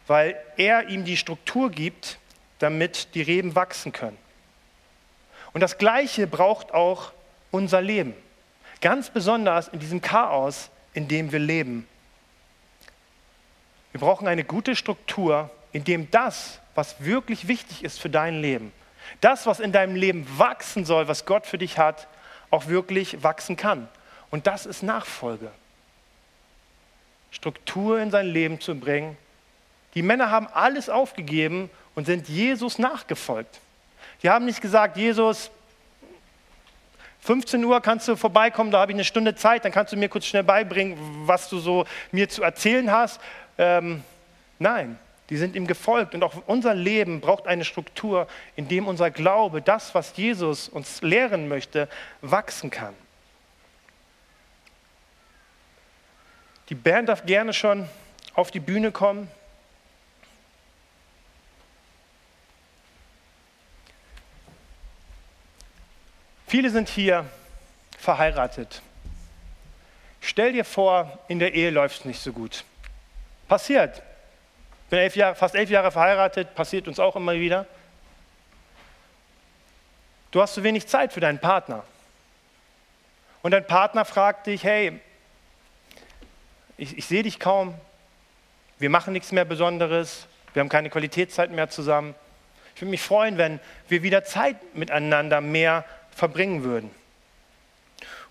weil er ihm die Struktur gibt, damit die Reben wachsen können. Und das Gleiche braucht auch unser Leben. Ganz besonders in diesem Chaos, in dem wir leben. Wir brauchen eine gute Struktur, in dem das, was wirklich wichtig ist für dein Leben, das, was in deinem Leben wachsen soll, was Gott für dich hat, auch wirklich wachsen kann. Und das ist Nachfolge. Struktur in sein Leben zu bringen. Die Männer haben alles aufgegeben und sind Jesus nachgefolgt. Die haben nicht gesagt, Jesus, 15 Uhr kannst du vorbeikommen, da habe ich eine Stunde Zeit, dann kannst du mir kurz schnell beibringen, was du so mir zu erzählen hast. Ähm, nein, die sind ihm gefolgt. Und auch unser Leben braucht eine Struktur, in dem unser Glaube, das, was Jesus uns lehren möchte, wachsen kann. Die Band darf gerne schon auf die Bühne kommen. Viele sind hier verheiratet. Stell dir vor, in der Ehe läuft es nicht so gut. Passiert. Ich bin elf Jahre, fast elf Jahre verheiratet, passiert uns auch immer wieder. Du hast zu wenig Zeit für deinen Partner. Und dein Partner fragt dich, hey, ich, ich sehe dich kaum, wir machen nichts mehr Besonderes, wir haben keine Qualitätszeit mehr zusammen. Ich würde mich freuen, wenn wir wieder Zeit miteinander mehr verbringen würden.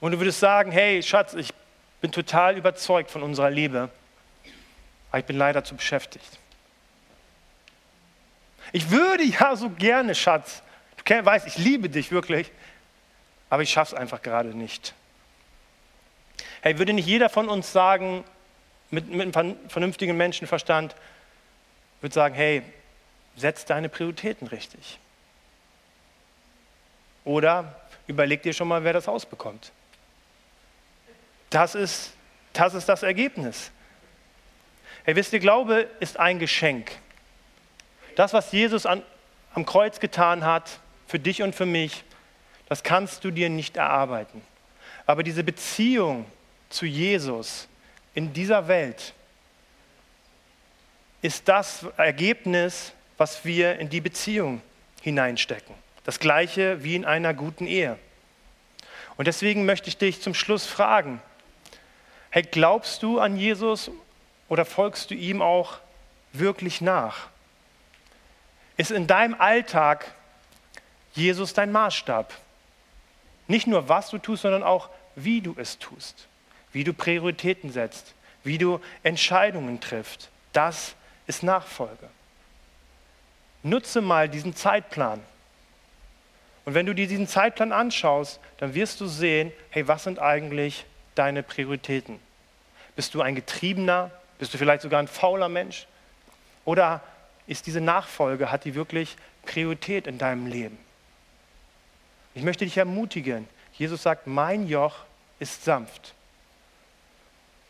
Und du würdest sagen, hey Schatz, ich bin total überzeugt von unserer Liebe, aber ich bin leider zu beschäftigt. Ich würde ja so gerne, Schatz, du weißt, ich liebe dich wirklich, aber ich schaffe es einfach gerade nicht. Hey, würde nicht jeder von uns sagen, mit, mit einem vernünftigen Menschenverstand, würde sagen, hey, setz deine Prioritäten richtig. Oder überleg dir schon mal, wer das Haus bekommt. Das ist, das ist das Ergebnis. Hey, wisst ihr, Glaube ist ein Geschenk. Das, was Jesus an, am Kreuz getan hat, für dich und für mich, das kannst du dir nicht erarbeiten. Aber diese Beziehung zu Jesus in dieser Welt ist das Ergebnis, was wir in die Beziehung hineinstecken. Das gleiche wie in einer guten Ehe. Und deswegen möchte ich dich zum Schluss fragen, Hey, glaubst du an Jesus oder folgst du ihm auch wirklich nach? Ist in deinem Alltag Jesus dein Maßstab? Nicht nur was du tust, sondern auch wie du es tust, wie du Prioritäten setzt, wie du Entscheidungen triffst. Das ist Nachfolge. Nutze mal diesen Zeitplan. Und wenn du dir diesen Zeitplan anschaust, dann wirst du sehen, hey, was sind eigentlich deine Prioritäten? Bist du ein Getriebener? Bist du vielleicht sogar ein fauler Mensch? Oder ist diese Nachfolge, hat die wirklich Priorität in deinem Leben? Ich möchte dich ermutigen. Jesus sagt, mein Joch ist sanft.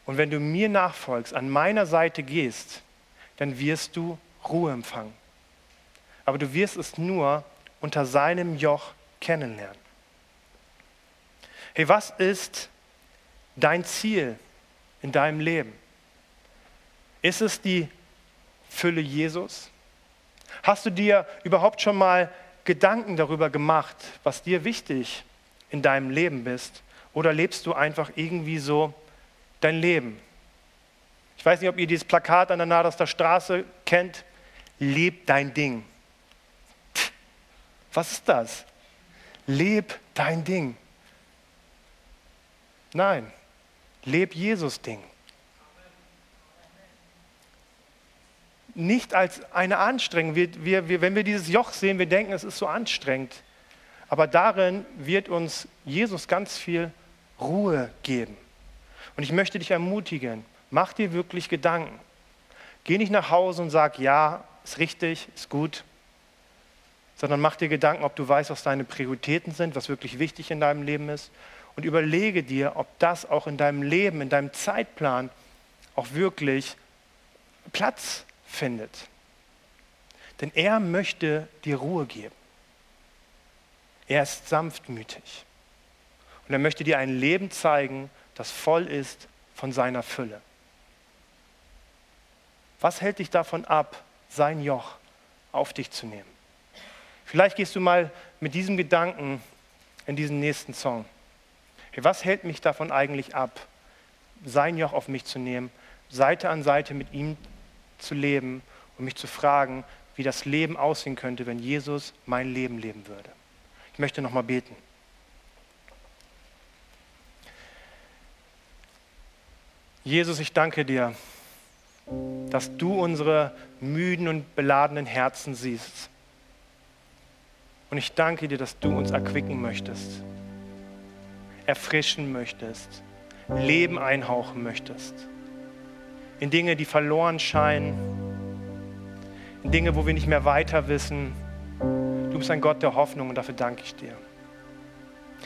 Und wenn du mir nachfolgst, an meiner Seite gehst, dann wirst du Ruhe empfangen. Aber du wirst es nur unter seinem Joch kennenlernen. Hey, was ist dein Ziel in deinem Leben? Ist es die Fülle Jesus? Hast du dir überhaupt schon mal Gedanken darüber gemacht, was dir wichtig in deinem Leben ist? Oder lebst du einfach irgendwie so dein Leben? Ich weiß nicht, ob ihr dieses Plakat an der Naderster Straße kennt. Leb dein Ding. Was ist das? Leb dein Ding. Nein, leb Jesus Ding. Nicht als eine Anstrengung. Wir, wir, wir, wenn wir dieses Joch sehen, wir denken, es ist so anstrengend. Aber darin wird uns Jesus ganz viel Ruhe geben. Und ich möchte dich ermutigen, mach dir wirklich Gedanken. Geh nicht nach Hause und sag, ja, ist richtig, ist gut, sondern mach dir Gedanken, ob du weißt, was deine Prioritäten sind, was wirklich wichtig in deinem Leben ist und überlege dir, ob das auch in deinem Leben, in deinem Zeitplan auch wirklich Platz findet. Denn er möchte dir Ruhe geben. Er ist sanftmütig. Und er möchte dir ein Leben zeigen, das voll ist von seiner Fülle. Was hält dich davon ab, sein Joch auf dich zu nehmen? Vielleicht gehst du mal mit diesem Gedanken in diesen nächsten Song. Hey, was hält mich davon eigentlich ab, sein Joch auf mich zu nehmen, Seite an Seite mit ihm zu leben und mich zu fragen, wie das Leben aussehen könnte, wenn Jesus mein Leben leben würde? Ich möchte noch mal beten. Jesus, ich danke dir, dass du unsere müden und beladenen Herzen siehst. Und ich danke dir, dass du uns erquicken möchtest, erfrischen möchtest, Leben einhauchen möchtest. In Dinge, die verloren scheinen, in Dinge, wo wir nicht mehr weiter wissen. Du bist ein Gott der Hoffnung und dafür danke ich dir.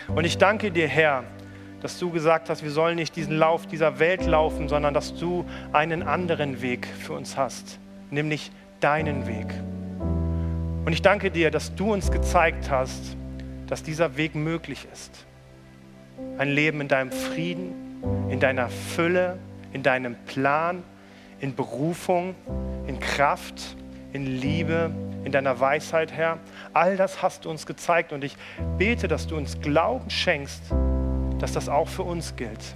Und ich danke dir, Herr, dass du gesagt hast, wir sollen nicht diesen Lauf dieser Welt laufen, sondern dass du einen anderen Weg für uns hast, nämlich deinen Weg. Und ich danke dir, dass du uns gezeigt hast, dass dieser Weg möglich ist. Ein Leben in deinem Frieden, in deiner Fülle, in deinem Plan, in Berufung, in Kraft, in Liebe, in deiner Weisheit, Herr. All das hast du uns gezeigt und ich bete, dass du uns Glauben schenkst, dass das auch für uns gilt.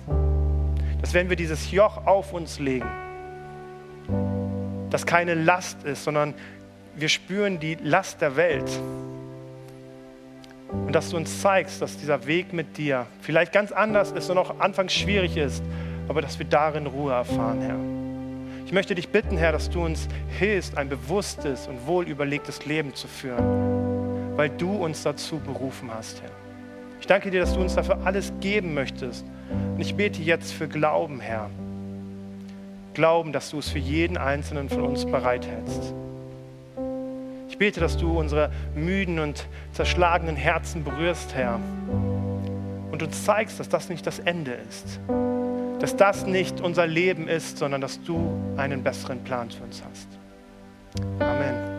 Dass wenn wir dieses Joch auf uns legen, das keine Last ist, sondern wir spüren die Last der Welt. Und dass du uns zeigst, dass dieser Weg mit dir vielleicht ganz anders ist und auch anfangs schwierig ist, aber dass wir darin Ruhe erfahren, Herr. Ich möchte dich bitten, Herr, dass du uns hilfst, ein bewusstes und wohlüberlegtes Leben zu führen, weil du uns dazu berufen hast, Herr. Ich danke dir, dass du uns dafür alles geben möchtest. Und ich bete jetzt für Glauben, Herr. Glauben, dass du es für jeden Einzelnen von uns bereithältst. Ich bete, dass du unsere müden und zerschlagenen Herzen berührst, Herr. Und uns zeigst, dass das nicht das Ende ist. Dass das nicht unser Leben ist, sondern dass du einen besseren Plan für uns hast. Amen.